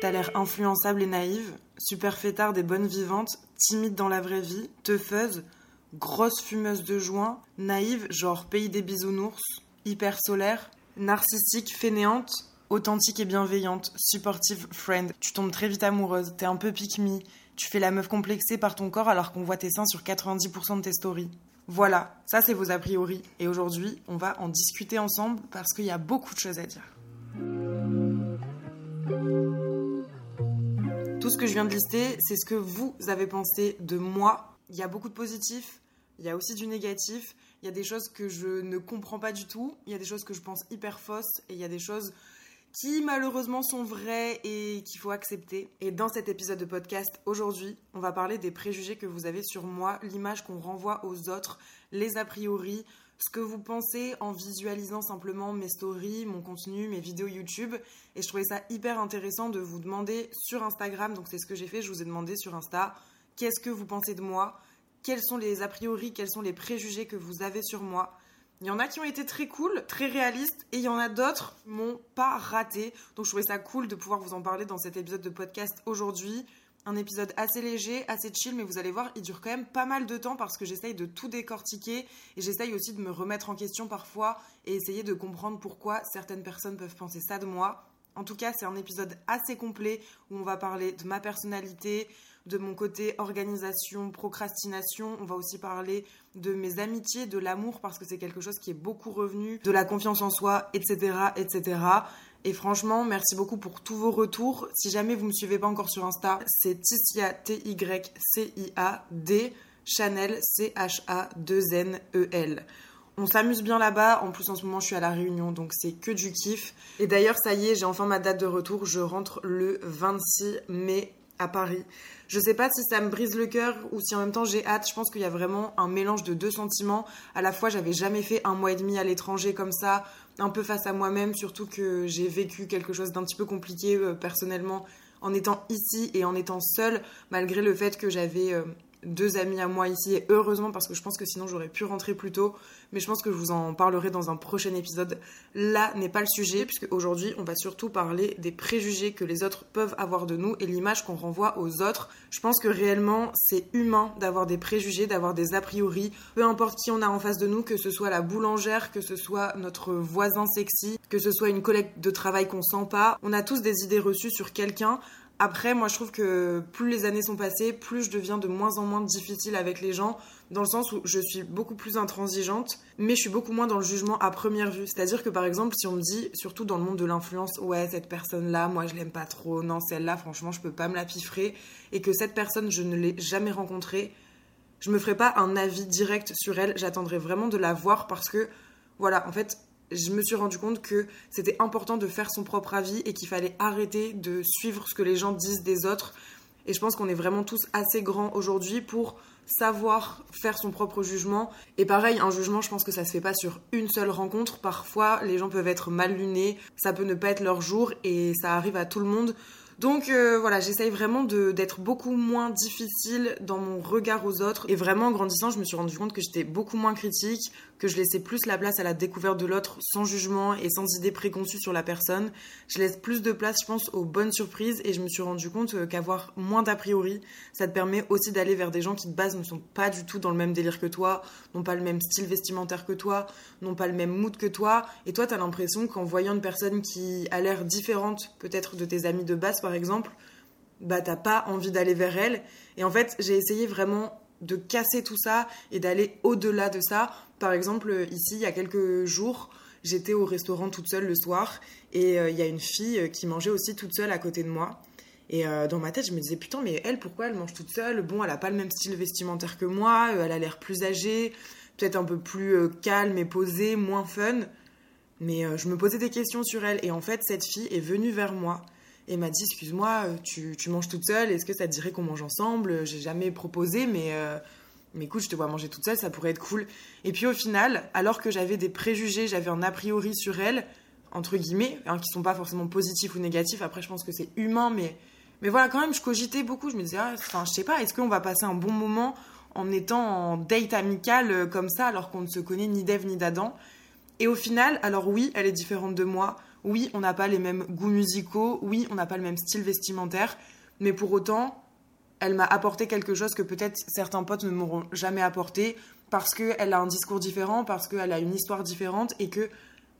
T'as l'air influençable et naïve, super fêtard des bonnes vivantes, timide dans la vraie vie, teufeuse, grosse fumeuse de joint, naïve, genre pays des bisounours, hyper solaire, narcissique, fainéante, authentique et bienveillante, supportive friend. Tu tombes très vite amoureuse, t'es un peu pick me, tu fais la meuf complexée par ton corps alors qu'on voit tes seins sur 90% de tes stories. Voilà, ça c'est vos a priori. Et aujourd'hui, on va en discuter ensemble parce qu'il y a beaucoup de choses à dire. Tout ce que je viens de lister, c'est ce que vous avez pensé de moi. Il y a beaucoup de positifs, il y a aussi du négatif, il y a des choses que je ne comprends pas du tout, il y a des choses que je pense hyper fausses et il y a des choses qui malheureusement sont vraies et qu'il faut accepter. Et dans cet épisode de podcast, aujourd'hui, on va parler des préjugés que vous avez sur moi, l'image qu'on renvoie aux autres, les a priori, ce que vous pensez en visualisant simplement mes stories, mon contenu, mes vidéos YouTube. Et je trouvais ça hyper intéressant de vous demander sur Instagram, donc c'est ce que j'ai fait, je vous ai demandé sur Insta, qu'est-ce que vous pensez de moi? Quels sont les a priori, quels sont les préjugés que vous avez sur moi? Il y en a qui ont été très cool, très réalistes, et il y en a d'autres qui m'ont pas raté. Donc je trouvais ça cool de pouvoir vous en parler dans cet épisode de podcast aujourd'hui. Un épisode assez léger, assez chill, mais vous allez voir, il dure quand même pas mal de temps parce que j'essaye de tout décortiquer et j'essaye aussi de me remettre en question parfois et essayer de comprendre pourquoi certaines personnes peuvent penser ça de moi. En tout cas, c'est un épisode assez complet où on va parler de ma personnalité, de mon côté organisation, procrastination. On va aussi parler de mes amitiés, de l'amour, parce que c'est quelque chose qui est beaucoup revenu, de la confiance en soi, etc., etc. Et franchement, merci beaucoup pour tous vos retours. Si jamais vous me suivez pas encore sur Insta, c'est Ticia, T-Y-C-I-A-D, Chanel, C-H-A-2-N-E-L. On s'amuse bien là-bas. En plus, en ce moment, je suis à La Réunion, donc c'est que du kiff. Et d'ailleurs, ça y est, j'ai enfin ma date de retour. Je rentre le 26 mai à Paris. Je sais pas si ça me brise le cœur ou si en même temps j'ai hâte. Je pense qu'il y a vraiment un mélange de deux sentiments. À la fois, j'avais jamais fait un mois et demi à l'étranger comme ça, un peu face à moi-même, surtout que j'ai vécu quelque chose d'un petit peu compliqué euh, personnellement en étant ici et en étant seule, malgré le fait que j'avais euh, deux amis à moi ici et heureusement parce que je pense que sinon j'aurais pu rentrer plus tôt. Mais je pense que je vous en parlerai dans un prochain épisode. Là n'est pas le sujet puisque aujourd'hui on va surtout parler des préjugés que les autres peuvent avoir de nous et l'image qu'on renvoie aux autres. Je pense que réellement c'est humain d'avoir des préjugés d'avoir des a priori. Peu importe qui on a en face de nous que ce soit la boulangère que ce soit notre voisin sexy que ce soit une collègue de travail qu'on sent pas on a tous des idées reçues sur quelqu'un après, moi, je trouve que plus les années sont passées, plus je deviens de moins en moins difficile avec les gens, dans le sens où je suis beaucoup plus intransigeante, mais je suis beaucoup moins dans le jugement à première vue. C'est-à-dire que, par exemple, si on me dit, surtout dans le monde de l'influence, ouais, cette personne-là, moi, je l'aime pas trop, non, celle-là, franchement, je peux pas me la piffrer, et que cette personne, je ne l'ai jamais rencontrée, je me ferai pas un avis direct sur elle, j'attendrai vraiment de la voir parce que, voilà, en fait, je me suis rendu compte que c'était important de faire son propre avis et qu'il fallait arrêter de suivre ce que les gens disent des autres. Et je pense qu'on est vraiment tous assez grands aujourd'hui pour savoir faire son propre jugement. Et pareil, un jugement, je pense que ça se fait pas sur une seule rencontre. Parfois, les gens peuvent être mal lunés, ça peut ne pas être leur jour et ça arrive à tout le monde. Donc euh, voilà, j'essaye vraiment d'être beaucoup moins difficile dans mon regard aux autres. Et vraiment, en grandissant, je me suis rendu compte que j'étais beaucoup moins critique, que je laissais plus la place à la découverte de l'autre sans jugement et sans idée préconçue sur la personne. Je laisse plus de place, je pense, aux bonnes surprises et je me suis rendu compte euh, qu'avoir moins d'a priori, ça te permet aussi d'aller vers des gens qui de base ne sont pas du tout dans le même délire que toi, n'ont pas le même style vestimentaire que toi, n'ont pas le même mood que toi. Et toi, t'as l'impression qu'en voyant une personne qui a l'air différente peut-être de tes amis de base, par exemple, bah t'as pas envie d'aller vers elle. Et en fait, j'ai essayé vraiment de casser tout ça et d'aller au-delà de ça. Par exemple, ici, il y a quelques jours, j'étais au restaurant toute seule le soir et euh, il y a une fille euh, qui mangeait aussi toute seule à côté de moi. Et euh, dans ma tête, je me disais, putain, mais elle, pourquoi elle mange toute seule? Bon, elle a pas le même style vestimentaire que moi, elle a l'air plus âgée. peut-être un peu plus euh, calme et posée, moins fun. Mais euh, je me posais des questions sur elle. Et en fait, cette fille est venue vers moi et m'a dit Excuse-moi, tu, tu, manges toute seule, est-ce que ça te dirait qu'on mange ensemble? J'ai jamais proposé, mais, mais écoute, je te vois manger toute seule, ça pourrait être cool. Et puis au final, alors que j'avais des préjugés, j'avais un a priori sur elle, entre guillemets, hein, qui sont pas forcément positifs ou négatifs, après je pense que c'est humain, mais, mais voilà, quand même, je cogitais beaucoup. Je me disais, ah, enfin, je sais pas, est-ce qu'on va passer un bon moment en étant en date amicale euh, comme ça alors qu'on ne se connaît ni d'Ève ni d'Adam? Et au final, alors oui, elle est différente de moi. Oui, on n'a pas les mêmes goûts musicaux. Oui, on n'a pas le même style vestimentaire. Mais pour autant, elle m'a apporté quelque chose que peut-être certains potes ne m'auront jamais apporté parce qu'elle a un discours différent, parce qu'elle a une histoire différente et que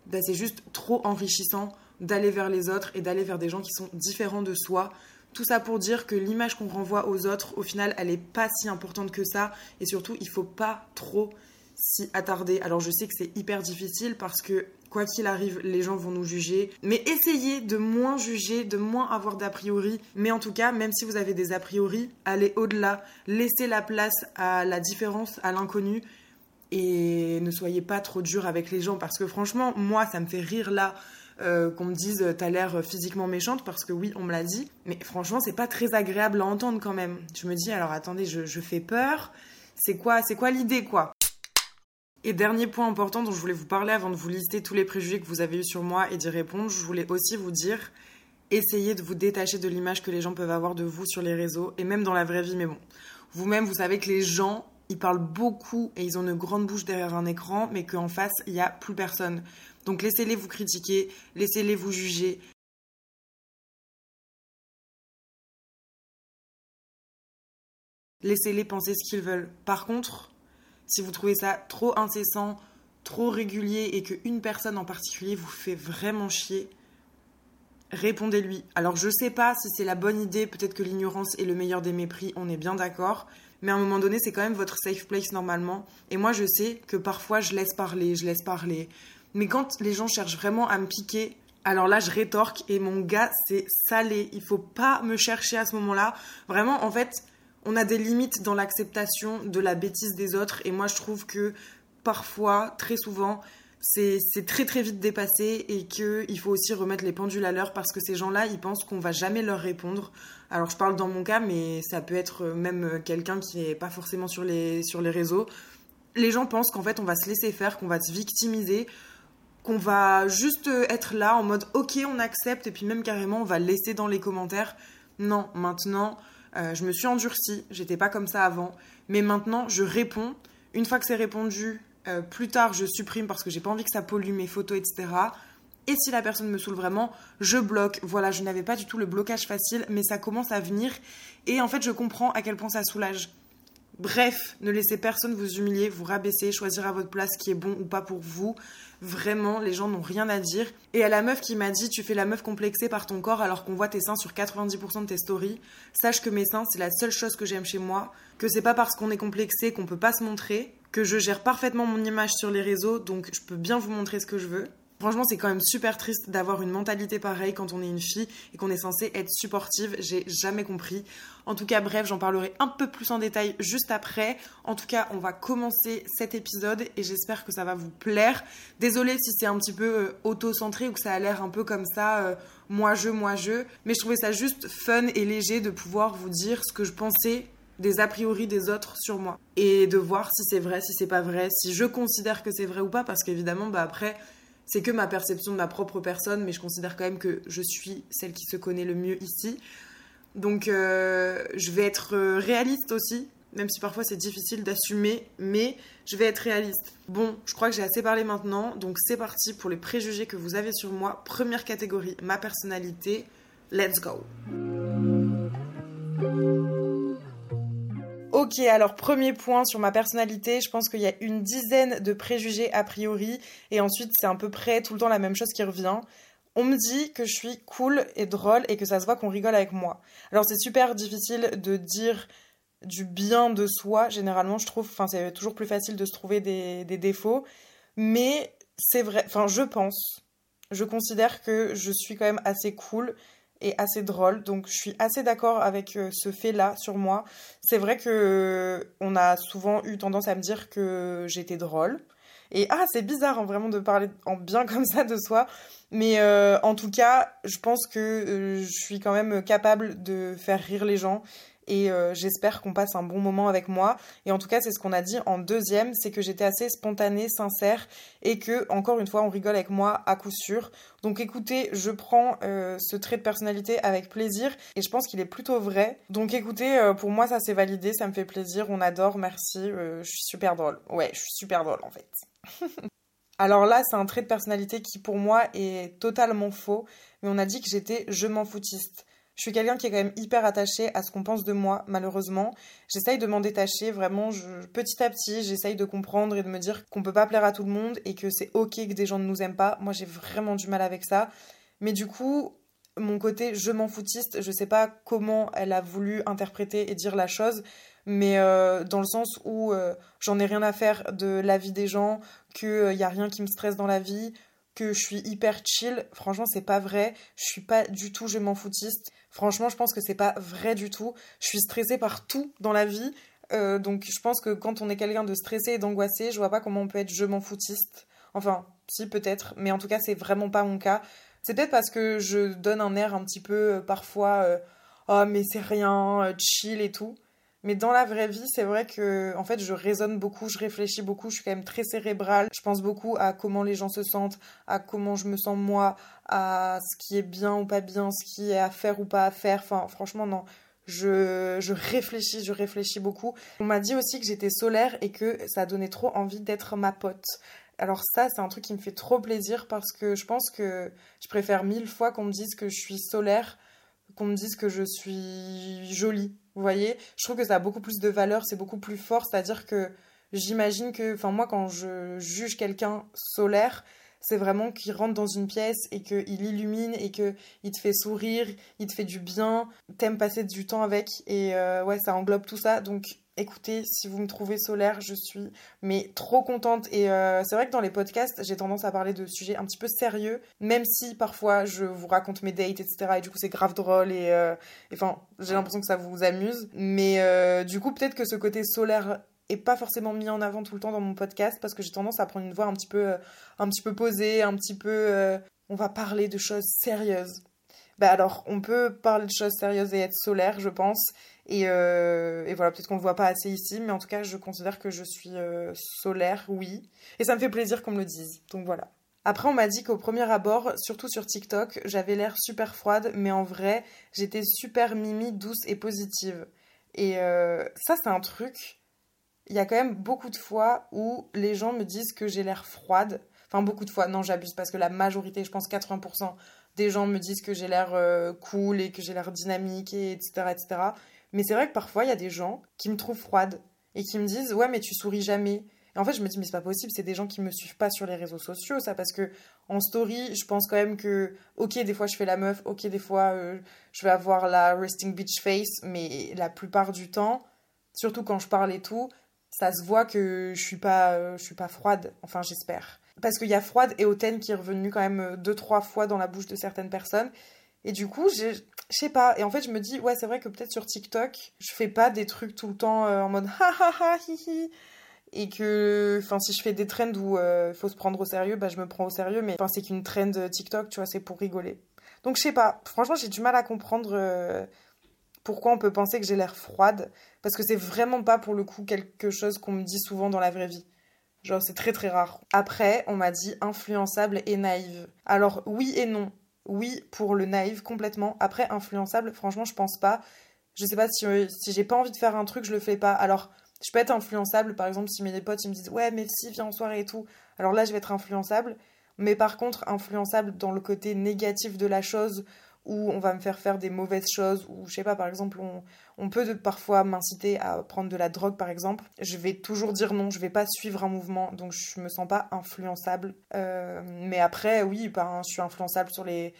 bah, c'est juste trop enrichissant d'aller vers les autres et d'aller vers des gens qui sont différents de soi. Tout ça pour dire que l'image qu'on renvoie aux autres, au final, elle n'est pas si importante que ça. Et surtout, il faut pas trop s'y attarder. Alors je sais que c'est hyper difficile parce que quoi qu'il arrive, les gens vont nous juger. Mais essayez de moins juger, de moins avoir d'a priori. Mais en tout cas, même si vous avez des a priori, allez au-delà. Laissez la place à la différence, à l'inconnu. Et ne soyez pas trop dur avec les gens parce que franchement, moi, ça me fait rire là euh, qu'on me dise t'as l'air physiquement méchante parce que oui, on me l'a dit. Mais franchement, c'est pas très agréable à entendre quand même. Je me dis alors attendez, je, fais peur. C'est quoi, c'est quoi l'idée quoi? Et dernier point important dont je voulais vous parler avant de vous lister tous les préjugés que vous avez eus sur moi et d'y répondre, je voulais aussi vous dire essayez de vous détacher de l'image que les gens peuvent avoir de vous sur les réseaux et même dans la vraie vie. Mais bon, vous-même, vous savez que les gens, ils parlent beaucoup et ils ont une grande bouche derrière un écran, mais qu'en face, il n'y a plus personne. Donc laissez-les vous critiquer, laissez-les vous juger. Laissez-les penser ce qu'ils veulent. Par contre, si vous trouvez ça trop incessant, trop régulier et qu'une personne en particulier vous fait vraiment chier, répondez-lui. Alors je sais pas si c'est la bonne idée, peut-être que l'ignorance est le meilleur des mépris, on est bien d'accord, mais à un moment donné, c'est quand même votre safe place normalement. Et moi je sais que parfois je laisse parler, je laisse parler. Mais quand les gens cherchent vraiment à me piquer, alors là, je rétorque et mon gars, c'est salé. Il faut pas me chercher à ce moment-là. Vraiment, en fait, on a des limites dans l'acceptation de la bêtise des autres. Et moi, je trouve que parfois, très souvent, c'est très très vite dépassé et qu'il faut aussi remettre les pendules à l'heure parce que ces gens-là, ils pensent qu'on va jamais leur répondre. Alors je parle dans mon cas, mais ça peut être même quelqu'un qui n'est pas forcément sur les, sur les réseaux. Les gens pensent qu'en fait on va se laisser faire, qu'on va se victimiser, qu'on va juste être là en mode ok on accepte et puis même carrément on va laisser dans les commentaires. Non, maintenant euh, je me suis endurcie, j'étais pas comme ça avant, mais maintenant je réponds. Une fois que c'est répondu, euh, plus tard je supprime parce que j'ai pas envie que ça pollue mes photos, etc. Et si la personne me saoule vraiment, je bloque. Voilà, je n'avais pas du tout le blocage facile, mais ça commence à venir. Et en fait, je comprends à quel point ça soulage. Bref, ne laissez personne vous humilier, vous rabaisser, choisir à votre place ce qui est bon ou pas pour vous. Vraiment, les gens n'ont rien à dire. Et à la meuf qui m'a dit tu fais la meuf complexée par ton corps alors qu'on voit tes seins sur 90% de tes stories, sache que mes seins c'est la seule chose que j'aime chez moi, que c'est pas parce qu'on est complexé qu'on peut pas se montrer, que je gère parfaitement mon image sur les réseaux donc je peux bien vous montrer ce que je veux. Franchement, c'est quand même super triste d'avoir une mentalité pareille quand on est une fille et qu'on est censé être supportive. J'ai jamais compris. En tout cas, bref, j'en parlerai un peu plus en détail juste après. En tout cas, on va commencer cet épisode et j'espère que ça va vous plaire. Désolée si c'est un petit peu euh, auto-centré ou que ça a l'air un peu comme ça, moi je, moi je. Mais je trouvais ça juste fun et léger de pouvoir vous dire ce que je pensais des a priori des autres sur moi et de voir si c'est vrai, si c'est pas vrai, si je considère que c'est vrai ou pas parce qu'évidemment bah après c'est que ma perception de ma propre personne, mais je considère quand même que je suis celle qui se connaît le mieux ici. Donc euh, je vais être euh, réaliste aussi, même si parfois c'est difficile d'assumer, mais je vais être réaliste. Bon, je crois que j'ai assez parlé maintenant, donc c'est parti pour les préjugés que vous avez sur moi. Première catégorie, ma personnalité. Let's go. Ok, alors premier point sur ma personnalité, je pense qu'il y a une dizaine de préjugés a priori, et ensuite c'est à peu près tout le temps la même chose qui revient. On me dit que je suis cool et drôle et que ça se voit qu'on rigole avec moi. Alors c'est super difficile de dire du bien de soi, généralement je trouve, enfin c'est toujours plus facile de se trouver des, des défauts, mais c'est vrai, enfin je pense, je considère que je suis quand même assez cool et assez drôle. Donc je suis assez d'accord avec euh, ce fait-là sur moi. C'est vrai que euh, on a souvent eu tendance à me dire que j'étais drôle. Et ah, c'est bizarre hein, vraiment de parler en bien comme ça de soi. Mais euh, en tout cas, je pense que je suis quand même capable de faire rire les gens et euh, j'espère qu'on passe un bon moment avec moi. Et en tout cas, c'est ce qu'on a dit en deuxième, c'est que j'étais assez spontanée, sincère et que, encore une fois, on rigole avec moi à coup sûr. Donc écoutez, je prends euh, ce trait de personnalité avec plaisir et je pense qu'il est plutôt vrai. Donc écoutez, euh, pour moi, ça s'est validé, ça me fait plaisir, on adore, merci, je suis super drôle. Ouais, je suis super drôle en fait. Alors là, c'est un trait de personnalité qui pour moi est totalement faux, mais on a dit que j'étais je m'en foutiste. Je suis quelqu'un qui est quand même hyper attaché à ce qu'on pense de moi, malheureusement. J'essaye de m'en détacher, vraiment, petit à petit, j'essaye de comprendre et de me dire qu'on peut pas plaire à tout le monde et que c'est ok que des gens ne nous aiment pas. Moi, j'ai vraiment du mal avec ça. Mais du coup, mon côté je m'en foutiste, je sais pas comment elle a voulu interpréter et dire la chose, mais euh, dans le sens où euh, j'en ai rien à faire de la vie des gens, qu'il euh, a rien qui me stresse dans la vie, que je suis hyper chill. Franchement, c'est pas vrai. Je suis pas du tout je m'en foutiste. Franchement, je pense que c'est pas vrai du tout. Je suis stressée par tout dans la vie. Euh, donc je pense que quand on est quelqu'un de stressé et d'angoissé, je vois pas comment on peut être je m'en foutiste. Enfin, si peut-être, mais en tout cas, c'est vraiment pas mon cas. C'est peut-être parce que je donne un air un petit peu euh, parfois euh, oh mais c'est rien, chill et tout. Mais dans la vraie vie, c'est vrai que en fait, je raisonne beaucoup, je réfléchis beaucoup, je suis quand même très cérébrale. Je pense beaucoup à comment les gens se sentent, à comment je me sens moi, à ce qui est bien ou pas bien, ce qui est à faire ou pas à faire. Enfin, franchement, non. Je, je réfléchis, je réfléchis beaucoup. On m'a dit aussi que j'étais solaire et que ça donnait trop envie d'être ma pote. Alors ça, c'est un truc qui me fait trop plaisir parce que je pense que je préfère mille fois qu'on me dise que je suis solaire, qu'on me dise que je suis jolie. Vous voyez Je trouve que ça a beaucoup plus de valeur, c'est beaucoup plus fort. C'est-à-dire que j'imagine que, enfin, moi, quand je juge quelqu'un solaire, c'est vraiment qu'il rentre dans une pièce et qu'il illumine et qu'il te fait sourire, il te fait du bien, t'aimes passer du temps avec. Et euh, ouais, ça englobe tout ça. Donc, écoutez, si vous me trouvez solaire, je suis mais trop contente. Et euh, c'est vrai que dans les podcasts, j'ai tendance à parler de sujets un petit peu sérieux, même si parfois je vous raconte mes dates, etc. Et du coup, c'est grave drôle et, euh, enfin, j'ai l'impression que ça vous amuse. Mais euh, du coup, peut-être que ce côté solaire est pas forcément mis en avant tout le temps dans mon podcast parce que j'ai tendance à prendre une voix un petit peu, un petit peu posée, un petit peu. on va parler de choses sérieuses. Bah alors, on peut parler de choses sérieuses et être solaire, je pense. Euh, et, voilà, peut-être qu'on ne le voit pas assez ici, mais en tout cas, je considère que je suis euh, solaire, oui. Et ça me fait plaisir qu'on me le dise. Donc voilà. Après, on m'a dit qu'au premier abord, surtout sur TikTok, j'avais l'air super froide, mais en vrai, j'étais super mimi, douce et positive. Et euh, ça, c'est un truc. Il y a quand même beaucoup de fois où les gens me disent que j'ai l'air froide. Enfin, beaucoup de fois, non, j'abuse parce que la majorité, je pense 80% des gens me disent que j'ai l'air cool et que j'ai l'air dynamique, et etc., etc. Mais c'est vrai que parfois, il y a des gens qui me trouvent froide et qui me disent Ouais, mais tu souris jamais. Et en fait, je me dis, mais c'est pas possible, c'est des gens qui me suivent pas sur les réseaux sociaux, ça, parce que en story, je pense quand même que, ok, des fois je fais la meuf, ok, des fois euh, je vais avoir la resting beach face, mais la plupart du temps, surtout quand je parle et tout, ça se voit que je suis pas, euh, je suis pas froide, enfin j'espère. Parce qu'il y a froide et hautaine qui est revenu quand même euh, deux, trois fois dans la bouche de certaines personnes. Et du coup, je sais pas. Et en fait, je me dis, ouais, c'est vrai que peut-être sur TikTok, je fais pas des trucs tout le temps euh, en mode ha ha ha hi hi. Et que, enfin, si je fais des trends où il euh, faut se prendre au sérieux, bah, je me prends au sérieux. Mais enfin, c'est qu'une trend TikTok, tu vois, c'est pour rigoler. Donc, je sais pas. Franchement, j'ai du mal à comprendre euh, pourquoi on peut penser que j'ai l'air froide. Parce que c'est vraiment pas pour le coup quelque chose qu'on me dit souvent dans la vraie vie. Genre, c'est très très rare. Après, on m'a dit influençable et naïve. Alors, oui et non oui, pour le naïf, complètement. Après, influençable, franchement, je pense pas. Je sais pas si, euh, si j'ai pas envie de faire un truc, je le fais pas. Alors, je peux être influençable, par exemple, si mes potes ils me disent Ouais, mais si, viens en soirée et tout. Alors là, je vais être influençable. Mais par contre, influençable dans le côté négatif de la chose, où on va me faire faire des mauvaises choses, ou je sais pas, par exemple, on, peut parfois m'inciter à prendre de la drogue, par exemple. Je vais toujours dire non, je vais pas suivre un mouvement, donc je me sens pas influençable. Euh, mais après, oui, ben, je suis influençable sur les,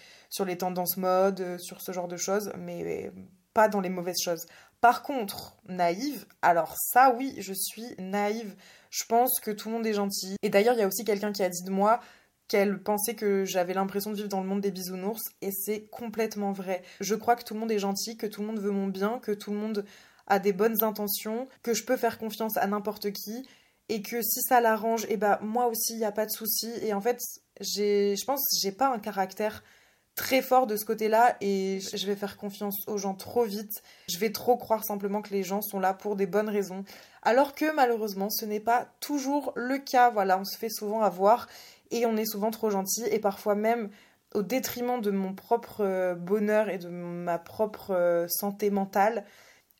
tendances mode, euh, sur ce genre de choses, mais pas dans les mauvaises choses. Par contre, naïve, alors ça, oui, je suis naïve. Je pense que tout le monde est gentil. Et d'ailleurs, il y a aussi quelqu'un qui a dit de moi qu'elle pensait que j'avais l'impression de vivre dans le monde des bisounours et c'est complètement vrai. Je crois que tout le monde est gentil, que tout le monde veut mon bien, que tout le monde a des bonnes intentions, que je peux faire confiance à n'importe qui et que si ça l'arrange, et eh ben moi aussi il n'y a pas de souci et en fait, j'ai je pense j'ai pas un caractère très fort de ce côté-là et je vais faire confiance aux gens trop vite. Je vais trop croire simplement que les gens sont là pour des bonnes raisons. Alors que malheureusement, ce n'est pas toujours le cas. Voilà, on se fait souvent avoir et on est souvent trop gentil et parfois même au détriment de mon propre euh, bonheur et de ma propre euh, santé mentale,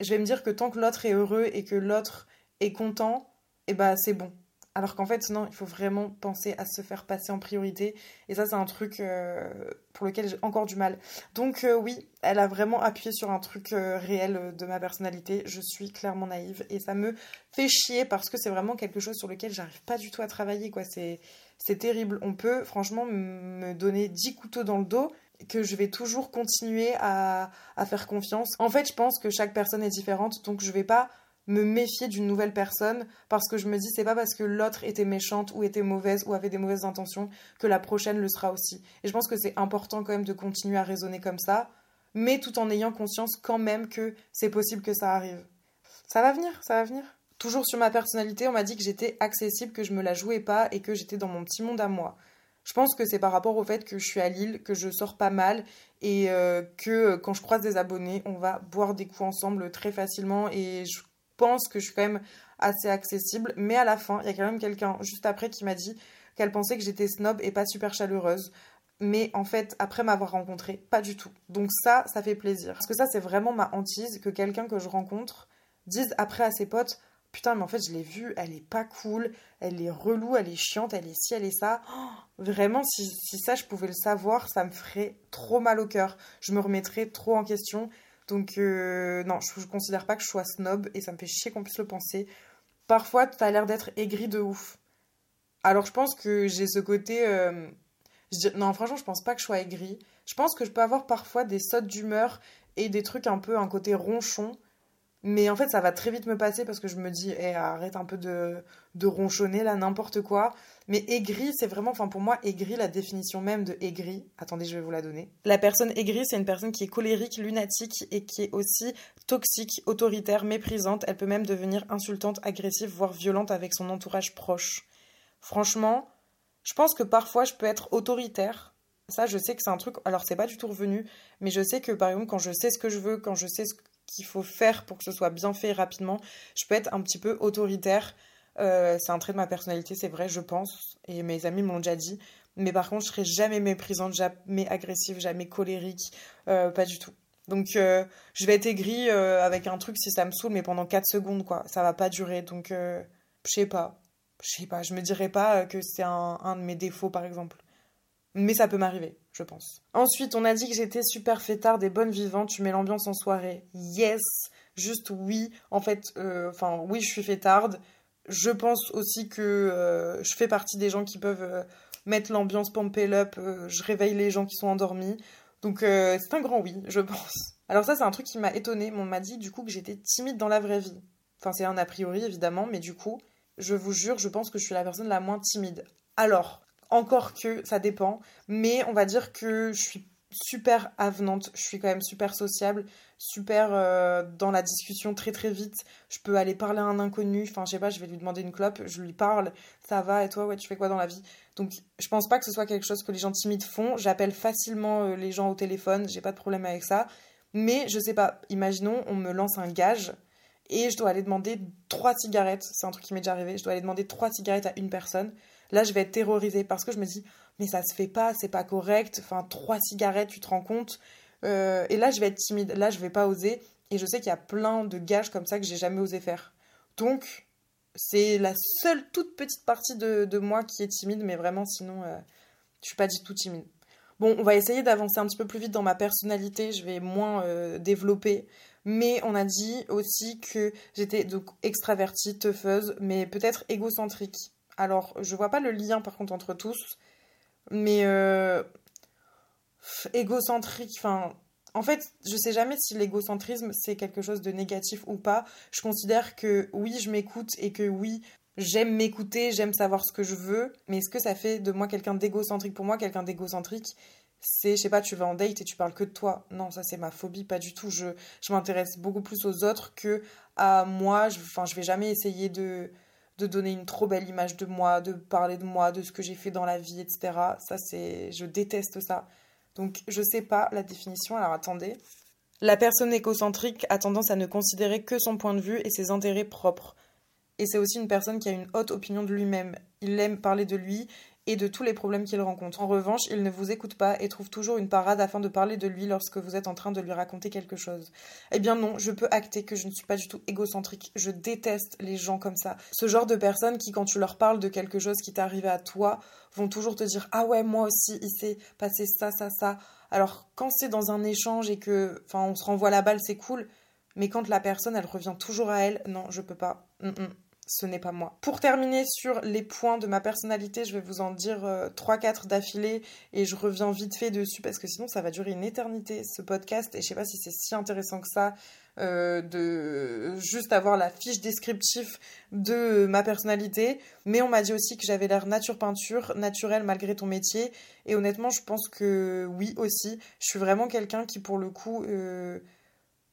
je vais me dire que tant que l'autre est heureux et que l'autre est content, eh ben c'est bon. Alors qu'en fait, non, il faut vraiment penser à se faire passer en priorité. Et ça, c'est un truc euh, pour lequel j'ai encore du mal. Donc oui, elle a vraiment appuyé sur un truc réel de ma personnalité. Je suis clairement naïve et ça me fait chier parce que c'est vraiment quelque chose sur lequel j'arrive pas du tout à travailler. quoi. C'est, c'est terrible. On peut franchement me donner 10 couteaux dans le dos que je vais toujours continuer à, à faire confiance. En fait, je pense que chaque personne est différente, donc je vais pas me méfier d'une nouvelle personne parce que je me dis c'est pas parce que l'autre était méchante ou était mauvaise ou avait des mauvaises intentions que la prochaine le sera aussi. Et je pense que c'est important quand même de continuer à raisonner comme ça, mais tout en ayant conscience quand même que c'est possible que ça arrive. Ça va venir, ça va venir. Toujours sur ma personnalité, on m'a dit que j'étais accessible, que je me la jouais pas et que j'étais dans mon petit monde à moi. Je pense que c'est par rapport au fait que je suis à Lille, que je sors pas mal et euh, que quand je croise des abonnés, on va boire des coups ensemble très facilement et je pense que je suis quand même assez accessible. Mais à la fin, il y a quand même quelqu'un juste après qui m'a dit qu'elle pensait que j'étais snob et pas super chaleureuse. Mais en fait, après m'avoir rencontré, pas du tout. Donc ça, ça fait plaisir. Parce que ça, c'est vraiment ma hantise que quelqu'un que je rencontre dise après à ses potes Putain, mais en fait, je l'ai vue, elle est pas cool, elle est relou, elle est chiante, elle est ci, elle est ça. Oh, vraiment, si, ça, je pouvais le savoir, ça me ferait trop mal au cœur. Je me remettrais trop en question. Donc, euh, non, je, considère pas que je sois snob et ça me fait chier qu'on puisse le penser. Parfois, tu as l'air d'être aigri de ouf. Alors, je pense que j'ai ce côté. Euh, non, franchement, je pense pas que je sois aigri. Je pense que je peux avoir parfois des sautes d'humeur et des trucs un peu, un côté ronchon. Mais en fait, ça va très vite me passer parce que je me dis, eh, arrête un peu de, de ronchonner là, n'importe quoi. Mais aigri, c'est vraiment, enfin pour moi, aigri, la définition même de aigri. Attendez, je vais vous la donner. La personne aigrie, c'est une personne qui est colérique, lunatique et qui est aussi toxique, autoritaire, méprisante. Elle peut même devenir insultante, agressive, voire violente avec son entourage proche. Franchement, je pense que parfois je peux être autoritaire. Ça, je sais que c'est un truc. Alors, c'est pas du tout revenu, mais je sais que par exemple, quand je sais ce que je veux, quand je sais ce qu'il faut faire pour que ce soit bien fait rapidement. Je peux être un petit peu autoritaire. Euh, c'est un trait de ma personnalité, c'est vrai, je pense. Et mes amis m'ont déjà dit. Mais par contre, je serai jamais méprisante, jamais agressive, jamais colérique. Euh, pas du tout. Donc, euh, je vais être aigrie avec un truc si ça me saoule, mais pendant 4 secondes, quoi. Ça va pas durer. Donc, je sais pas. Je sais pas. Je me dirais pas que c'est un, un de mes défauts, par exemple. Mais ça peut m'arriver, je pense. Ensuite, on a dit que j'étais super fêtarde et bonne vivante. Tu mets l'ambiance en soirée. Yes, juste oui. En fait, euh, enfin oui, je suis fêtarde. Je pense aussi que euh, je fais partie des gens qui peuvent euh, mettre l'ambiance pump up. je réveille les gens qui sont endormis. Donc c'est un grand oui, je pense. Alors ça, c'est un truc qui m'a étonnée. On m'a dit du coup que j'étais timide dans la vraie vie. Enfin, c'est un a priori évidemment, mais du coup, je vous jure, je pense que je suis la personne la moins timide. Alors, encore que ça dépend, mais on va dire que je suis super avenante, je suis quand même super sociable, super euh, dans la discussion très très vite. Je peux aller parler à un inconnu, enfin je sais pas, je vais lui demander une clope, je lui parle, ça va et toi, ouais, tu fais quoi dans la vie? Donc je pense pas que ce soit quelque chose que les gens timides font. J'appelle facilement euh, les gens au téléphone, j'ai pas de problème avec ça. Mais je sais pas, imaginons, on me lance un gage et je dois aller demander trois cigarettes, c'est un truc qui m'est déjà arrivé, je dois aller demander trois cigarettes à une personne. Là, je vais être terrorisée parce que je me dis, mais ça se fait pas, c'est pas correct. Enfin, trois cigarettes, tu te rends compte. Euh, et là, je vais être timide. Là, je vais pas oser. Et je sais qu'il y a plein de gages comme ça que j'ai jamais osé faire. Donc, c'est la seule toute petite partie de, moi qui est timide, mais vraiment, sinon, euh, je suis pas du tout timide. Bon, on va essayer d'avancer un petit peu plus vite dans ma personnalité. Je vais moins euh, développer. Mais on a dit aussi que j'étais donc extravertie, teufeuse, mais peut-être égocentrique. Alors, je vois pas le lien par contre entre tous, mais euh, égocentrique, enfin, en fait, je sais jamais si l'égocentrisme c'est quelque chose de négatif ou pas. Je considère que oui, je m'écoute et que oui, j'aime m'écouter, j'aime savoir ce que je veux, mais est-ce que ça fait de moi quelqu'un d'égocentrique? Pour moi, quelqu'un d'égocentrique, c'est, je sais pas, tu vas en date et tu parles que de toi. Non, ça c'est ma phobie, pas du tout. Je, je m'intéresse beaucoup plus aux autres que à moi. Je, enfin, je vais jamais essayer de, de donner une trop belle image de moi, de parler de moi, de ce que j'ai fait dans la vie, etc. Ça c'est, je déteste ça. Donc je sais pas la définition. Alors attendez. La personne égocentrique a tendance à ne considérer que son point de vue et ses intérêts propres. Et c'est aussi une personne qui a une haute opinion de lui-même. Il aime parler de lui et de tous les problèmes qu'il rencontre. En revanche, il ne vous écoute pas et trouve toujours une parade afin de parler de lui lorsque vous êtes en train de lui raconter quelque chose. Eh bien non, je peux acter que je ne suis pas du tout égocentrique. Je déteste les gens comme ça. Ce genre de personnes qui, quand tu leur parles de quelque chose qui t'est arrivé à toi, vont toujours te dire Ah ouais, moi aussi, il s'est passé ça, ça, ça. Alors, quand c'est dans un échange et que, enfin, on se renvoie la balle, c'est cool. Mais quand la personne, elle revient toujours à elle, non, je peux pas. Mm, mm ce n'est pas moi. Pour terminer sur les points de ma personnalité, je vais vous en dire 3-4 euh, d'affilée et je reviens vite fait dessus parce que sinon ça va durer une éternité ce podcast et je sais pas si c'est si intéressant que ça euh, de juste avoir la fiche descriptive de ma personnalité. Mais on m'a dit aussi que j'avais l'air nature peinture, naturelle malgré ton métier et honnêtement je pense que oui aussi. Je suis vraiment quelqu'un qui pour le coup... Euh,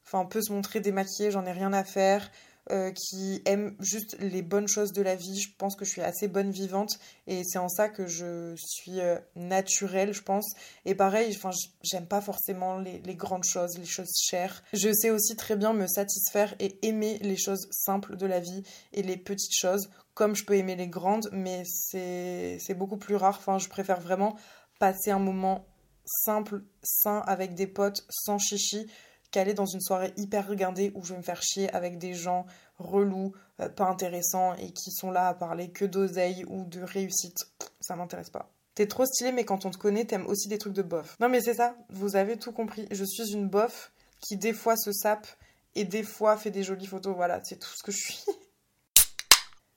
enfin, peut se montrer démaquillé, j'en ai rien à faire. Euh, qui aime juste les bonnes choses de la vie. Je pense que je suis assez bonne vivante et c'est en ça que je suis euh, naturelle, je pense. Et pareil, j'aime pas forcément les, les, grandes choses, les choses chères. Je sais aussi très bien me satisfaire et aimer les choses simples de la vie et les petites choses, comme je peux aimer les grandes, mais c'est beaucoup plus rare. Enfin, je préfère vraiment passer un moment simple, sain avec des potes, sans chichi, qu'aller dans une soirée hyper regardée où je vais me faire chier avec des gens relous, euh, pas intéressants et qui sont là à parler que d'oseille ou de réussite. Ça m'intéresse pas. T'es trop stylé, mais quand on te connaît, t'aimes aussi des trucs de bof. Non, mais c'est ça, vous avez tout compris. Je suis une bof qui des fois se sape et des fois fait des jolies photos. Voilà, c'est tout ce que je suis.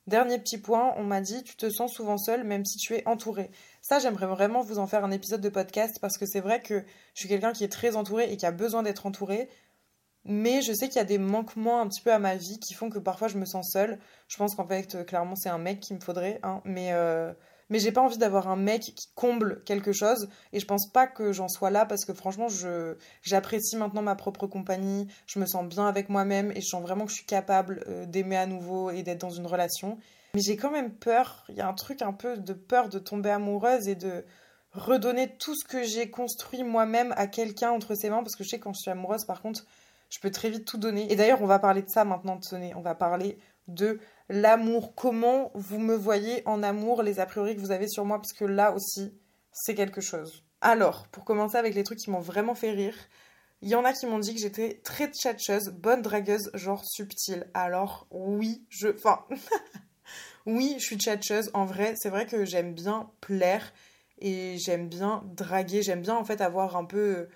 Dernier petit point, on m'a dit tu te sens souvent seul même si tu es entouré. Ça, j'aimerais vraiment vous en faire un épisode de podcast parce que c'est vrai que je suis quelqu'un qui est très entouré et qui a besoin d'être entouré. Mais je sais qu'il y a des manquements un petit peu à ma vie qui font que parfois je me sens seule. Je pense qu'en fait, euh, clairement, c'est un mec qu'il me faudrait. Hein, mais euh, mais j'ai pas envie d'avoir un mec qui comble quelque chose et je pense pas que j'en sois là parce que franchement je j'apprécie maintenant ma propre compagnie, je me sens bien avec moi-même et je sens vraiment que je suis capable euh, d'aimer à nouveau et d'être dans une relation. Mais j'ai quand même peur, il y a un truc un peu de peur de tomber amoureuse et de redonner tout ce que j'ai construit moi-même à quelqu'un entre ses mains parce que je sais quand je suis amoureuse par contre, je peux très vite tout donner. Et d'ailleurs, on va parler de ça maintenant, tenez, on va parler de l'amour, comment vous me voyez en amour, les a priori que vous avez sur moi, parce que là aussi, c'est quelque chose. Alors, pour commencer avec les trucs qui m'ont vraiment fait rire, il y en a qui m'ont dit que j'étais très tchatcheuse, bonne dragueuse, genre subtile. Alors, oui, je. Enfin. oui, je suis tchatcheuse. En vrai, c'est vrai que j'aime bien plaire et j'aime bien draguer. J'aime bien, en fait, avoir un peu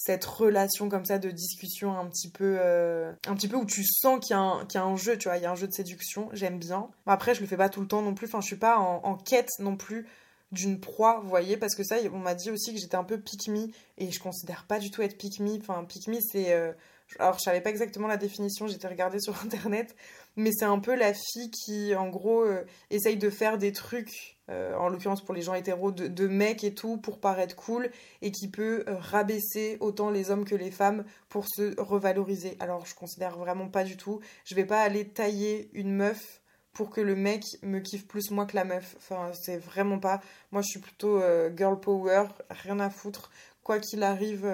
cette relation comme ça de discussion un petit peu euh, un petit peu où tu sens qu'il y, y, a un jeu tu vois il y a un jeu de séduction j'aime bien. Après je le fais pas tout le temps non plus enfin je suis pas en, quête non plus d'une proie vous voyez parce que ça on m'a dit aussi que j'étais un peu pick me et je considère pas du tout être pick me enfin pick me c'est euh, alors je savais pas exactement la définition j'étais regardée sur internet mais c'est un peu la fille qui en gros euh, essaye de faire des trucs euh, en l'occurrence pour les gens hétéros, de, mecs et tout, pour paraître cool, et qui peut euh, rabaisser autant les hommes que les femmes pour se revaloriser. Alors je considère vraiment pas du tout. Je vais pas aller tailler une meuf pour que le mec me kiffe plus moi que la meuf. Enfin, c'est vraiment pas. Moi, je suis plutôt euh, girl power, rien à foutre. Quoi qu'il arrive,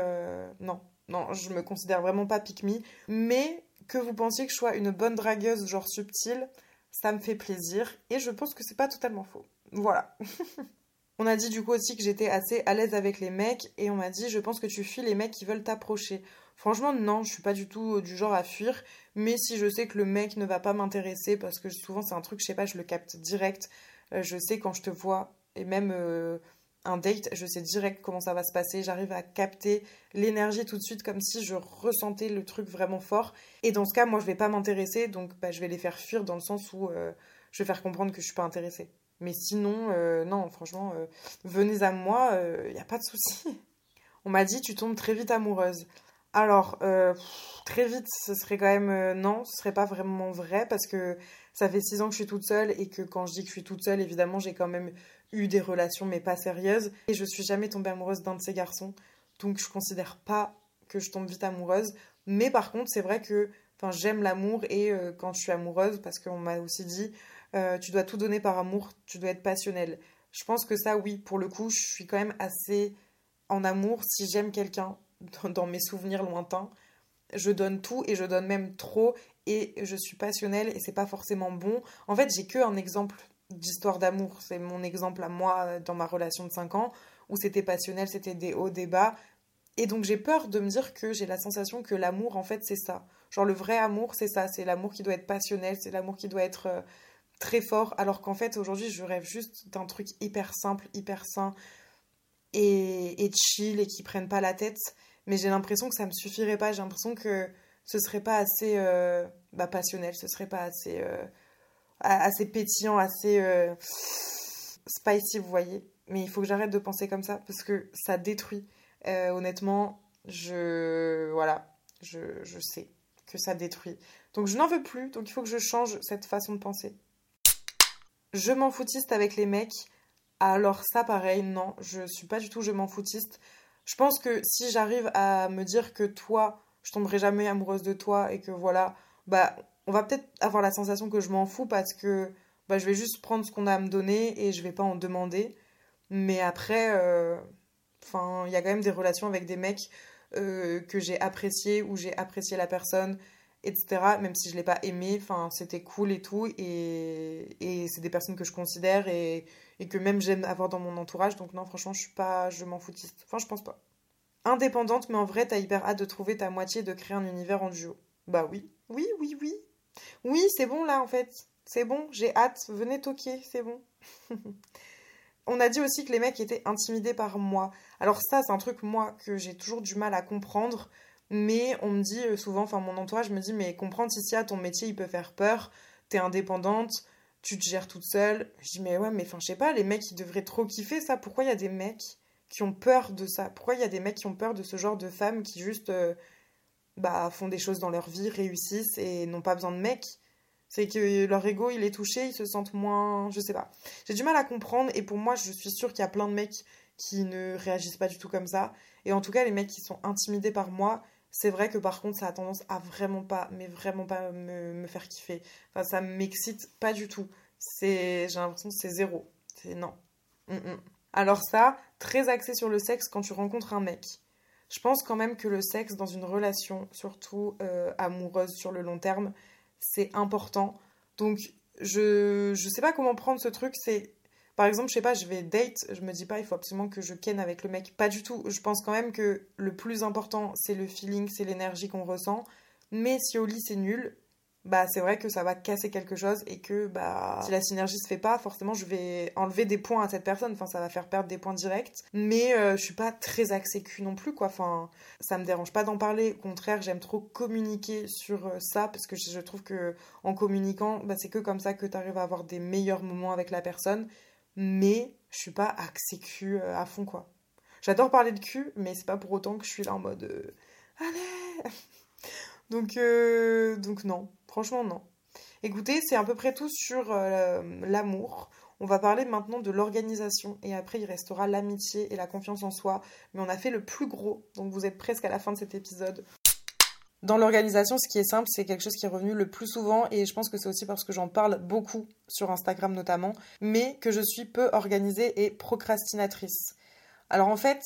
non. Non, je me considère vraiment pas pick me. Mais que vous pensiez que je sois une bonne dragueuse, genre subtile, ça me fait plaisir. Et je pense que c'est pas totalement faux. Voilà. on a dit du coup aussi que j'étais assez à l'aise avec les mecs et on m'a dit je pense que tu fuis les mecs qui veulent t'approcher. Franchement non, je suis pas du tout du genre à fuir, mais si je sais que le mec ne va pas m'intéresser parce que souvent c'est un truc je sais pas, je le capte direct, euh, je sais quand je te vois et même euh, un date, je sais direct comment ça va se passer, j'arrive à capter l'énergie tout de suite comme si je ressentais le truc vraiment fort et dans ce cas moi je vais pas m'intéresser donc bah, je vais les faire fuir dans le sens où euh, je vais faire comprendre que je suis pas intéressée. Mais sinon, euh, non, franchement, euh, venez à moi, il euh, n'y a pas de souci. On m'a dit, tu tombes très vite amoureuse. Alors, très vite, ce serait quand même non, ce serait pas vraiment vrai parce que ça fait six ans que je suis toute seule et que quand je dis que je suis toute seule, évidemment, j'ai quand même eu des relations, mais pas sérieuses. Et je suis jamais tombée amoureuse d'un de ces garçons. Donc je considère pas que je tombe vite amoureuse. Mais par contre, c'est vrai que j'aime l'amour et quand je suis amoureuse, parce qu'on m'a aussi dit, euh, tu dois tout donner par amour, tu dois être passionnel. Je pense que ça, oui, pour le coup, je suis quand même assez en amour si j'aime quelqu'un dans mes souvenirs lointains. Je donne tout et je donne même trop et je suis passionnelle et c'est pas forcément bon. En fait, j'ai que un exemple d'histoire d'amour. C'est mon exemple à moi dans ma relation de 5 ans où c'était passionnel, c'était des hauts, des bas. Et donc j'ai peur de me dire que j'ai la sensation que l'amour, en fait, c'est ça. Genre le vrai amour, c'est ça. C'est l'amour qui doit être passionnel, c'est l'amour qui doit être euh, très fort. Alors qu'en fait, aujourd'hui, je rêve juste d'un truc hyper simple, hyper sain et, et chill et qui prenne pas la tête. Mais j'ai l'impression que ça me suffirait pas. J'ai l'impression que ce serait pas assez euh, bah, passionnel, ce serait pas assez, euh, assez pétillant, assez spicy, vous voyez. Mais il faut que j'arrête de penser comme ça parce que ça détruit. Euh, honnêtement, je. Voilà, je, je sais que ça détruit. Donc je n'en veux plus, donc il faut que je change cette façon de penser. Je m'en foutiste avec les mecs. Alors ça, pareil, non, je suis pas du tout je m'en foutiste. Je pense que si j'arrive à me dire que toi, je tomberai jamais amoureuse de toi et que voilà, bah, on va peut-être avoir la sensation que je m'en fous parce que bah, je vais juste prendre ce qu'on a à me donner et je vais pas en demander. Mais après, euh, enfin, il y a quand même des relations avec des mecs euh, que j'ai appréciés, où j'ai apprécié la personne, etc. Même si je l'ai pas aimé, c'était cool et tout. Et, c'est des personnes que je considère et, et que même j'aime avoir dans mon entourage. Donc non, franchement, je suis pas, je m'en foutiste. Enfin, je pense pas. Indépendante, mais en vrai, t'as hyper hâte de trouver ta moitié, de créer un univers en duo. Bah oui, oui, oui, oui. Oui, c'est bon là en fait. C'est bon, j'ai hâte. Venez toquer, c'est bon. on a dit aussi que les mecs étaient intimidés par moi. Alors ça, c'est un truc, moi, que j'ai toujours du mal à comprendre. Mais on me dit euh, souvent, enfin mon entourage me dit, mais comprendre si à ton métier, il peut faire peur. T'es indépendante, tu te gères toute seule. Je dis, mais ouais, mais enfin, je sais pas, les mecs, ils devraient trop kiffer ça. Pourquoi il y a des mecs qui ont peur de ça? Pourquoi il y a des mecs qui ont peur de ce genre de femmes qui juste euh, bah, font des choses dans leur vie, réussissent et n'ont pas besoin de mecs? C'est que leur ego, il est touché, ils se sentent moins. Je sais pas. J'ai du mal à comprendre, et pour moi, je suis sûre qu'il y a plein de mecs qui ne réagissent pas du tout comme ça. Et en tout cas, les mecs qui sont intimidés par moi, c'est vrai que par contre, ça a tendance à vraiment pas, mais vraiment pas me, faire kiffer. Enfin, ça m'excite pas du tout. C'est, j'ai l'impression que c'est zéro. C'est non. Mm, mm. Alors ça, très axé sur le sexe quand tu rencontres un mec. Je pense quand même que le sexe dans une relation, surtout euh, amoureuse sur le long terme, c'est important. Donc, je, je sais pas comment prendre ce truc. C'est, par exemple, je sais pas, je vais date, je me dis pas, il faut absolument que je ken avec le mec. Pas du tout. Je pense quand même que le plus important, c'est le feeling, c'est l'énergie qu'on ressent. Mais si au lit c'est nul, bah c'est vrai que ça va casser quelque chose et que bah si la synergie se fait pas, forcément je vais enlever des points à cette personne, enfin ça va faire perdre des points directs, mais euh, je suis pas très axée cul non plus quoi, enfin ça me dérange pas d'en parler, au contraire, j'aime trop communiquer sur euh, ça parce que je trouve que en communiquant, bah, c'est que comme ça que tu arrives à avoir des meilleurs moments avec la personne, mais je suis pas axée cul euh, à fond quoi. J'adore parler de cul, mais c'est pas pour autant que je suis là en mode allez. Donc donc non, Franchement, non. Écoutez, c'est à peu près tout sur euh, l'amour. On va parler maintenant de l'organisation et après il restera l'amitié et la confiance en soi. Mais on a fait le plus gros, donc vous êtes presque à la fin de cet épisode. Dans l'organisation, ce qui est simple, c'est quelque chose qui est revenu le plus souvent et je pense que c'est aussi parce que j'en parle beaucoup sur Instagram notamment, mais que je suis peu organisée et procrastinatrice. Alors en fait,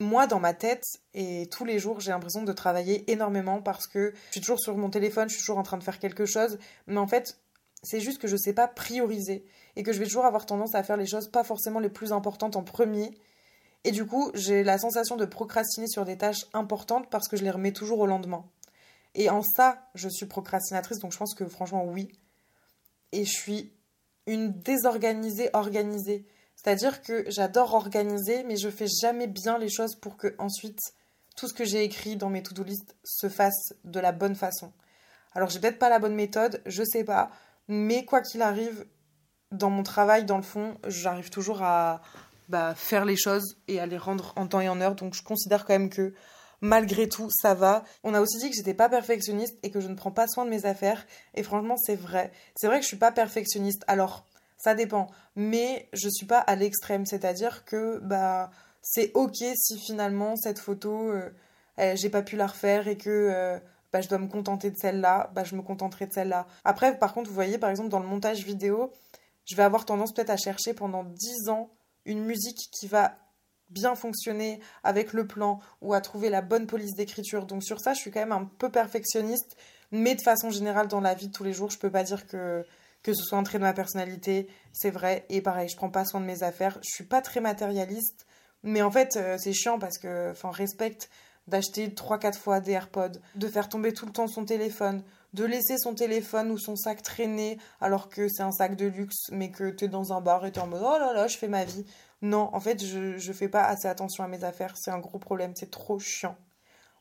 moi, dans ma tête, et tous les jours, j'ai l'impression de travailler énormément parce que je suis toujours sur mon téléphone, je suis toujours en train de faire quelque chose. Mais en fait, c'est juste que je ne sais pas prioriser et que je vais toujours avoir tendance à faire les choses pas forcément les plus importantes en premier. Et du coup, j'ai la sensation de procrastiner sur des tâches importantes parce que je les remets toujours au lendemain. Et en ça, je suis procrastinatrice, donc je pense que franchement, oui. Et je suis une désorganisée organisée. C'est-à-dire que j'adore organiser, mais je fais jamais bien les choses pour que ensuite tout ce que j'ai écrit dans mes to-do list se fasse de la bonne façon. Alors j'ai peut-être pas la bonne méthode, je sais pas, mais quoi qu'il arrive, dans mon travail, dans le fond, j'arrive toujours à bah, faire les choses et à les rendre en temps et en heure. Donc je considère quand même que malgré tout, ça va. On a aussi dit que j'étais pas perfectionniste et que je ne prends pas soin de mes affaires. Et franchement, c'est vrai. C'est vrai que je suis pas perfectionniste. Alors, ça dépend. Mais je suis pas à l'extrême. C'est-à-dire que, bah, c'est ok si finalement cette photo, euh, j'ai pas pu la refaire et que euh, bah, je dois me contenter de celle-là, bah, je me contenterai de celle-là. Après, par contre, vous voyez, par exemple, dans le montage vidéo, je vais avoir tendance peut-être à chercher pendant 10 ans une musique qui va bien fonctionner avec le plan ou à trouver la bonne police d'écriture. Donc sur ça, je suis quand même un peu perfectionniste, mais de façon générale dans la vie de tous les jours, je peux pas dire que que ce soit trait de ma personnalité, c'est vrai. Et pareil, je prends pas soin de mes affaires. Je suis pas très matérialiste, mais en fait, euh, c'est chiant parce que, enfin, respecte d'acheter 3-4 fois des AirPods, de faire tomber tout le temps son téléphone, de laisser son téléphone ou son sac traîner alors que c'est un sac de luxe, mais que tu es dans un bar et tu es en mode oh là là, je fais ma vie. Non, en fait, je, je fais pas assez attention à mes affaires, c'est un gros problème, c'est trop chiant.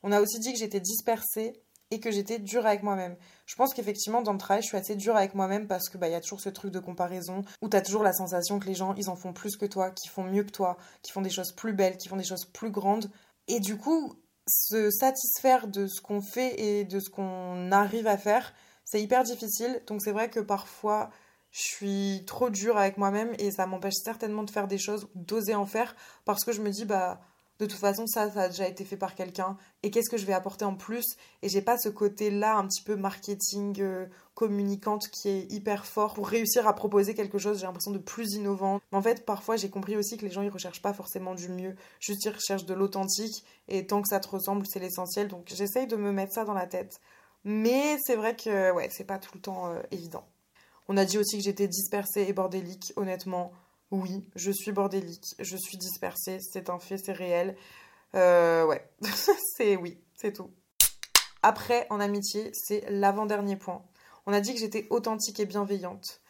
On a aussi dit que j'étais dispersée et que j'étais dure avec moi-même. Je pense qu'effectivement, dans le travail, je suis assez dure avec moi-même parce que bah, y a toujours ce truc de comparaison où tu as toujours la sensation que les gens, ils en font plus que toi, qui font mieux que toi, qui font des choses plus belles, qui font des choses plus grandes. Et du coup, se satisfaire de ce qu'on fait et de ce qu'on arrive à faire, c'est hyper difficile. Donc c'est vrai que parfois je suis trop dure avec moi-même et ça m'empêche certainement de faire des choses, d'oser en faire parce que je me dis bah de toute façon ça ça a déjà été fait par quelqu'un et qu'est-ce que je vais apporter en plus? Et j'ai pas ce côté là un petit peu marketing euh, communicante qui est hyper fort pour réussir à proposer quelque chose. J'ai l'impression de plus innovant. Mais en fait parfois j'ai compris aussi que les gens ils recherchent pas forcément du mieux. Juste ils recherchent de l'authentique et tant que ça te ressemble c'est l'essentiel. Donc j'essaye de me mettre ça dans la tête. Mais c'est vrai que ouais c'est pas tout le temps euh, évident on a dit aussi que j'étais dispersée et bordélique honnêtement oui, je suis bordélique, je suis dispersée, c'est un fait, c'est réel. Euh, ouais, c'est oui, c'est tout. Après, en amitié, c'est l'avant-dernier point. On a dit que j'étais authentique et bienveillante,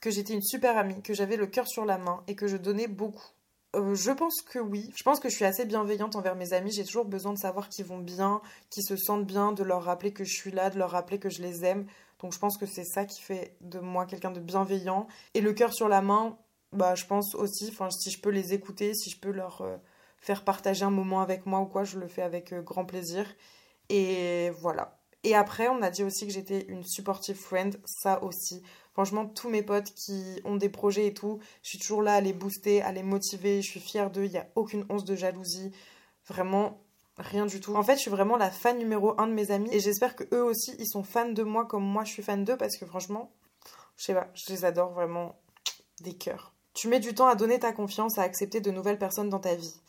que j'étais une super amie, que j'avais le cœur sur la main et que je donnais beaucoup. Euh, je pense que oui. Je pense que je suis assez bienveillante envers mes amis. J'ai toujours besoin de savoir qu'ils vont bien, qu'ils se sentent bien, de leur rappeler que je suis là, de leur rappeler que je les aime. Donc je pense que c'est ça qui fait de moi quelqu'un de bienveillant. Et le cœur sur la main, bah, je pense aussi, si je peux les écouter, si je peux leur euh, faire partager un moment avec moi ou quoi, je le fais avec euh, grand plaisir. Et voilà. Et après, on a dit aussi que j'étais une supportive friend, ça aussi. Franchement, tous mes potes qui ont des projets et tout, je suis toujours là à les booster, à les motiver, je suis fière d'eux, il n'y a aucune once de jalousie. Vraiment, rien du tout. En fait, je suis vraiment la fan numéro un de mes amis et j'espère que eux aussi, ils sont fans de moi comme moi je suis fan d'eux parce que franchement, je sais pas, je les adore vraiment des cœurs. Tu mets du temps à donner ta confiance, à accepter de nouvelles personnes dans ta vie.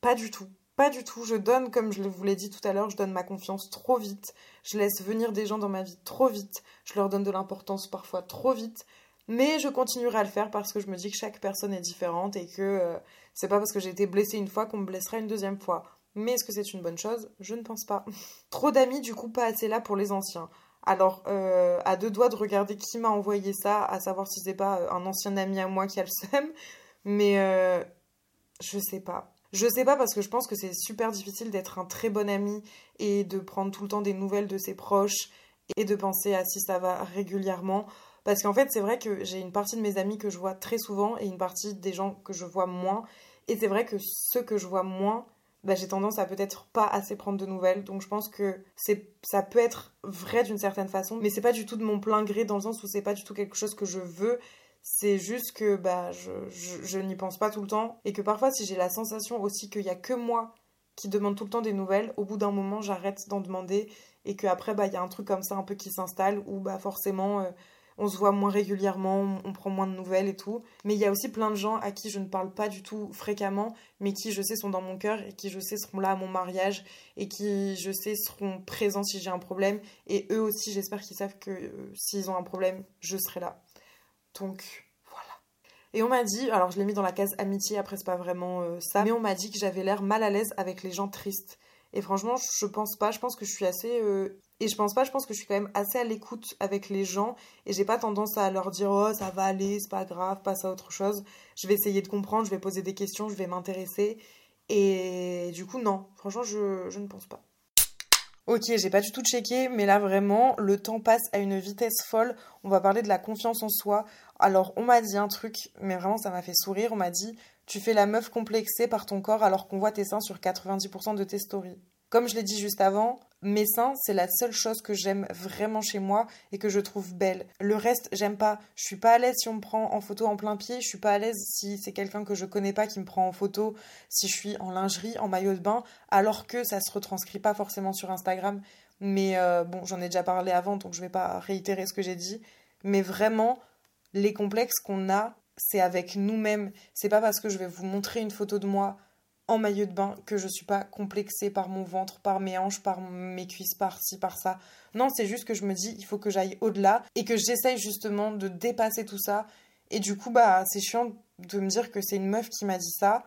Pas du tout. Pas du tout. Je donne, comme je vous l'ai dit tout à l'heure, je donne ma confiance trop vite. Je laisse venir des gens dans ma vie trop vite. Je leur donne de l'importance parfois trop vite. Mais je continuerai à le faire parce que je me dis que chaque personne est différente et que euh, c'est pas parce que j'ai été blessée une fois qu'on me blessera une deuxième fois. Mais est-ce que c'est une bonne chose? Je ne pense pas. trop d'amis, du coup, pas assez là pour les anciens. Alors, euh, à deux doigts de regarder qui m'a envoyé ça, à savoir si c'est pas euh, un ancien ami à moi qui a le seum, mais je sais pas. Je sais pas parce que je pense que c'est super difficile d'être un très bon ami et de prendre tout le temps des nouvelles de ses proches et de penser à si ça va régulièrement. Parce qu'en fait, c'est vrai que j'ai une partie de mes amis que je vois très souvent et une partie des gens que je vois moins. Et c'est vrai que ceux que je vois moins, bah, j'ai tendance à peut-être pas assez prendre de nouvelles. Donc je pense que c'est ça peut être vrai d'une certaine façon, mais c'est pas du tout de mon plein gré dans le sens où c'est pas du tout quelque chose que je veux. C'est juste que bah je, je, n'y pense pas tout le temps et que parfois si j'ai la sensation aussi qu'il y a que moi qui demande tout le temps des nouvelles, au bout d'un moment j'arrête d'en demander et que après bah il y a un truc comme ça un peu qui s'installe où bah forcément euh, on se voit moins régulièrement, on prend moins de nouvelles et tout. Mais il y a aussi plein de gens à qui je ne parle pas du tout fréquemment, mais qui je sais sont dans mon cœur et qui je sais seront là à mon mariage et qui je sais seront présents si j'ai un problème. Et eux aussi, j'espère qu'ils savent que euh, s'ils ont un problème, je serai là. Donc voilà. Et on m'a dit, alors je l'ai mis dans la case amitié, après c'est pas vraiment euh, ça, mais on m'a dit que j'avais l'air mal à l'aise avec les gens tristes. Et franchement, je pense pas. Je pense que je suis assez. Euh, et je pense pas, je pense que je suis quand même assez à l'écoute avec les gens. Et j'ai pas tendance à leur dire oh, ça va aller, c'est pas grave, passe à autre chose. Je vais essayer de comprendre, je vais poser des questions, je vais m'intéresser. Et du coup, non. Franchement, je, je ne pense pas. Ok, j'ai pas du tout checké, mais là vraiment, le temps passe à une vitesse folle. On va parler de la confiance en soi. Alors, on m'a dit un truc, mais vraiment ça m'a fait sourire. On m'a dit Tu fais la meuf complexée par ton corps alors qu'on voit tes seins sur 90% de tes stories. Comme je l'ai dit juste avant, mes seins, c'est la seule chose que j'aime vraiment chez moi et que je trouve belle. Le reste, j'aime pas. Je suis pas à l'aise si on me prend en photo en plein pied. Je suis pas à l'aise si c'est quelqu'un que je connais pas qui me prend en photo. Si je suis en lingerie, en maillot de bain, alors que ça se retranscrit pas forcément sur Instagram. Mais euh, bon, j'en ai déjà parlé avant, donc je vais pas réitérer ce que j'ai dit. Mais vraiment, les complexes qu'on a, c'est avec nous-mêmes. C'est pas parce que je vais vous montrer une photo de moi en maillot de bain que je suis pas complexée par mon ventre, par mes hanches, par mes cuisses, par ci, par ça. Non, c'est juste que je me dis, il faut que j'aille au-delà et que j'essaye justement de dépasser tout ça. Et du coup, bah, c'est chiant de me dire que c'est une meuf qui m'a dit ça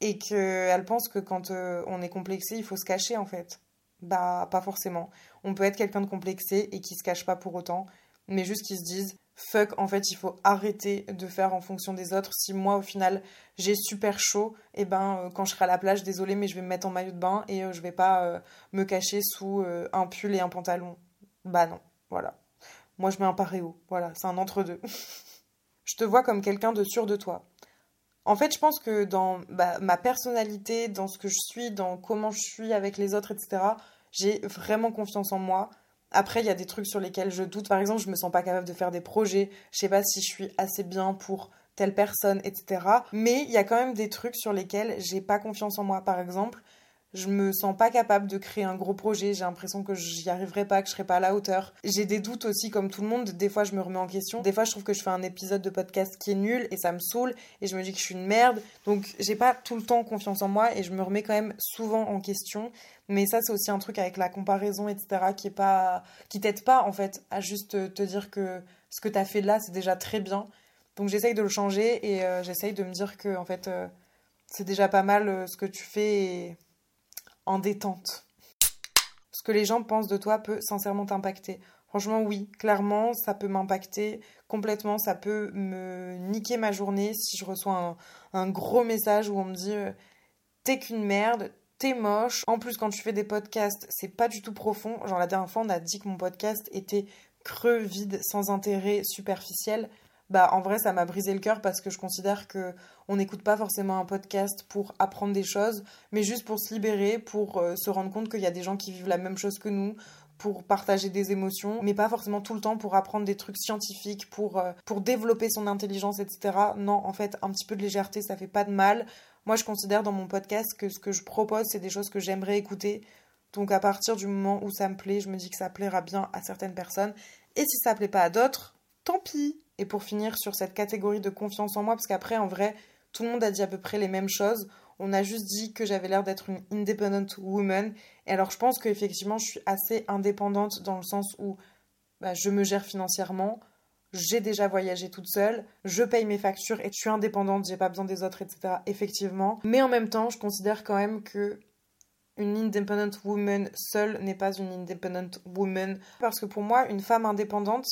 et qu'elle pense que quand euh, on est complexé, il faut se cacher en fait. Bah, pas forcément. On peut être quelqu'un de complexé et qui se cache pas pour autant, mais juste qui se disent fuck, en fait, il faut arrêter de faire en fonction des autres. Si moi, au final, j'ai super chaud, et eh ben, euh, quand je serai à la plage, désolé, mais je vais me mettre en maillot de bain et euh, je vais pas euh, me cacher sous un pull et un pantalon. Bah non, voilà. Moi, je mets un paréo. Voilà, c'est un entre-deux. je te vois comme quelqu'un de sûr de toi. En fait, je pense que dans bah, ma personnalité, dans ce que je suis, dans comment je suis avec les autres, etc., j'ai vraiment confiance en moi. Après, il y a des trucs sur lesquels je doute. Par exemple, je me sens pas capable de faire des projets. Je sais pas si je suis assez bien pour telle personne, etc. Mais il y a quand même des trucs sur lesquels j'ai pas confiance en moi. Par exemple, je me sens pas capable de créer un gros projet, j'ai l'impression que j'y arriverai pas, que je serai pas à la hauteur. J'ai des doutes aussi comme tout le monde, des fois je me remets en question, des fois je trouve que je fais un épisode de podcast qui est nul et ça me saoule et je me dis que je suis une merde. Donc j'ai pas tout le temps confiance en moi et je me remets quand même souvent en question. Mais ça c'est aussi un truc avec la comparaison etc qui est pas qui t'aide pas en fait à juste te dire que ce que t'as fait là c'est déjà très bien. Donc j'essaye de le changer et euh, j'essaye de me dire que en fait euh, c'est déjà pas mal euh, ce que tu fais et en détente. Ce que les gens pensent de toi peut sincèrement t'impacter. Franchement, oui, clairement, ça peut m'impacter complètement. Ça peut me niquer ma journée si je reçois un, gros message où on me dit euh, T'es qu'une merde, t'es moche. En plus, quand tu fais des podcasts, c'est pas du tout profond. Genre, la dernière fois, on a dit que mon podcast était creux, vide, sans intérêt, superficiel bah en vrai ça m'a brisé le cœur parce que je considère que on n'écoute pas forcément un podcast pour apprendre des choses, mais juste pour se libérer, pour euh, se rendre compte qu'il y a des gens qui vivent la même chose que nous, pour partager des émotions, mais pas forcément tout le temps pour apprendre des trucs scientifiques, pour, euh, pour développer son intelligence, etc. Non, en fait, un petit peu de légèreté, ça fait pas de mal. Moi, je considère dans mon podcast que ce que je propose, c'est des choses que j'aimerais écouter. Donc, à partir du moment où ça me plaît, je me dis que ça plaira bien à certaines personnes. Et si ça plaît pas à d'autres, tant pis. Et pour finir sur cette catégorie de confiance en moi, parce qu'après, en vrai, tout le monde a dit à peu près les mêmes choses. On a juste dit que j'avais l'air d'être une independent woman. Et alors, je pense qu'effectivement, je suis assez indépendante dans le sens où bah, je me gère financièrement. J'ai déjà voyagé toute seule, je paye mes factures et je suis indépendante, j'ai pas besoin des autres, etc. Effectivement. Mais en même temps, je considère quand même que une independent woman seule n'est pas une independent woman. Parce que pour moi, une femme indépendante,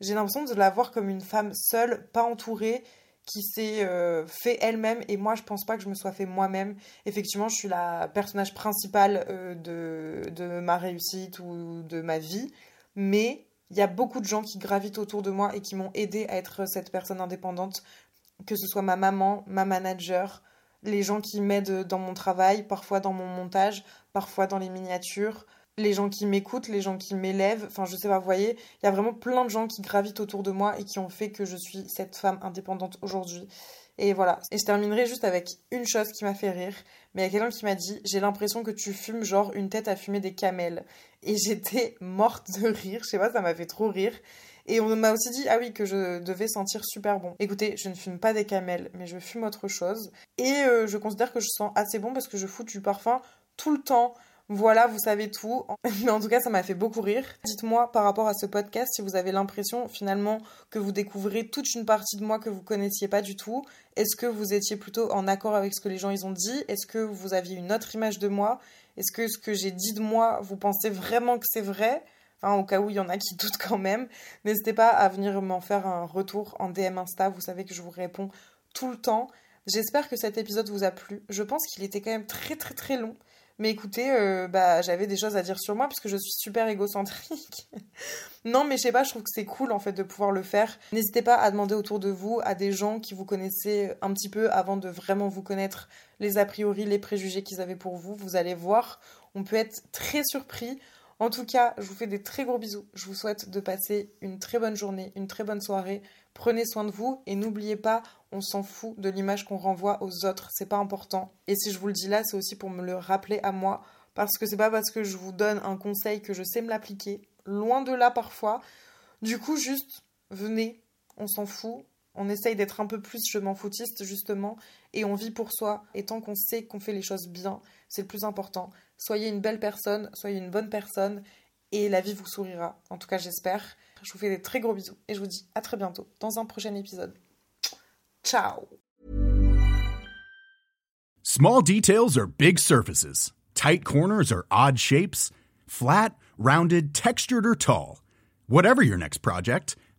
j'ai l'impression de la voir comme une femme seule, pas entourée, qui s'est euh, fait elle-même. Et moi je pense pas que je me sois fait moi-même. Effectivement, je suis la personnage principale euh, de, de ma réussite ou de ma vie, mais il y a beaucoup de gens qui gravitent autour de moi et qui m'ont aidé à être cette personne indépendante, que ce soit ma maman, ma manager, les gens qui m'aident dans mon travail, parfois dans mon montage, parfois dans les miniatures, les gens qui m'écoutent, les gens qui m'élèvent, enfin je sais pas, vous voyez, il y a vraiment plein de gens qui gravitent autour de moi et qui ont fait que je suis cette femme indépendante aujourd'hui. Et voilà. Et je terminerai juste avec une chose qui m'a fait rire. Mais il y a quelqu'un qui m'a dit J'ai l'impression que tu fumes genre une tête à fumer des camels. Et j'étais morte de rire. Je sais pas, ça m'a fait trop rire. Et on m'a aussi dit Ah oui, que je devais sentir super bon. Écoutez, je ne fume pas des camels, mais je fume autre chose. Et euh, je considère que je sens assez bon parce que je fous du parfum tout le temps. Voilà, vous savez tout. Mais en tout cas, ça m'a fait beaucoup rire. Dites-moi par rapport à ce podcast si vous avez l'impression finalement que vous découvrez toute une partie de moi que vous connaissiez pas du tout. Est-ce que vous étiez plutôt en accord avec ce que les gens ils ont dit? Est-ce que vous aviez une autre image de moi? Est-ce que ce que j'ai dit de moi, vous pensez vraiment que c'est vrai? Au cas où il y en a qui doutent quand même, n'hésitez pas à venir m'en faire un retour en DM Insta. Vous savez que je vous réponds tout le temps. J'espère que cet épisode vous a plu. Je pense qu'il était quand même très très très long. Mais écoutez, euh, bah, j'avais des choses à dire sur moi puisque je suis super égocentrique. non, mais je sais pas, je trouve que c'est cool en fait de pouvoir le faire. N'hésitez pas à demander autour de vous à des gens qui vous connaissaient un petit peu avant de vraiment vous connaître les a priori, les préjugés qu'ils avaient pour vous. Vous allez voir, on peut être très surpris. En tout cas, je vous fais des très gros bisous. Je vous souhaite de passer une très bonne journée, une très bonne soirée. Prenez soin de vous et n'oubliez pas, on s'en fout de l'image qu'on renvoie aux autres, c'est pas important. Et si je vous le dis là, c'est aussi pour me le rappeler à moi parce que c'est pas parce que je vous donne un conseil que je sais me l'appliquer, loin de là parfois. Du coup, juste venez, on s'en fout, on essaye d'être un peu plus je m'en foutiste justement et on vit pour soi et tant qu'on sait qu'on fait les choses bien, c'est le plus important. Soyez une belle personne, soyez une bonne personne et la vie vous sourira. En tout cas, j'espère. Je vous fais des très gros bisous et je vous dis à très bientôt dans un prochain épisode. Ciao. Small details are big surfaces. Tight corners are odd shapes. Flat, rounded, textured or tall. Whatever your next project,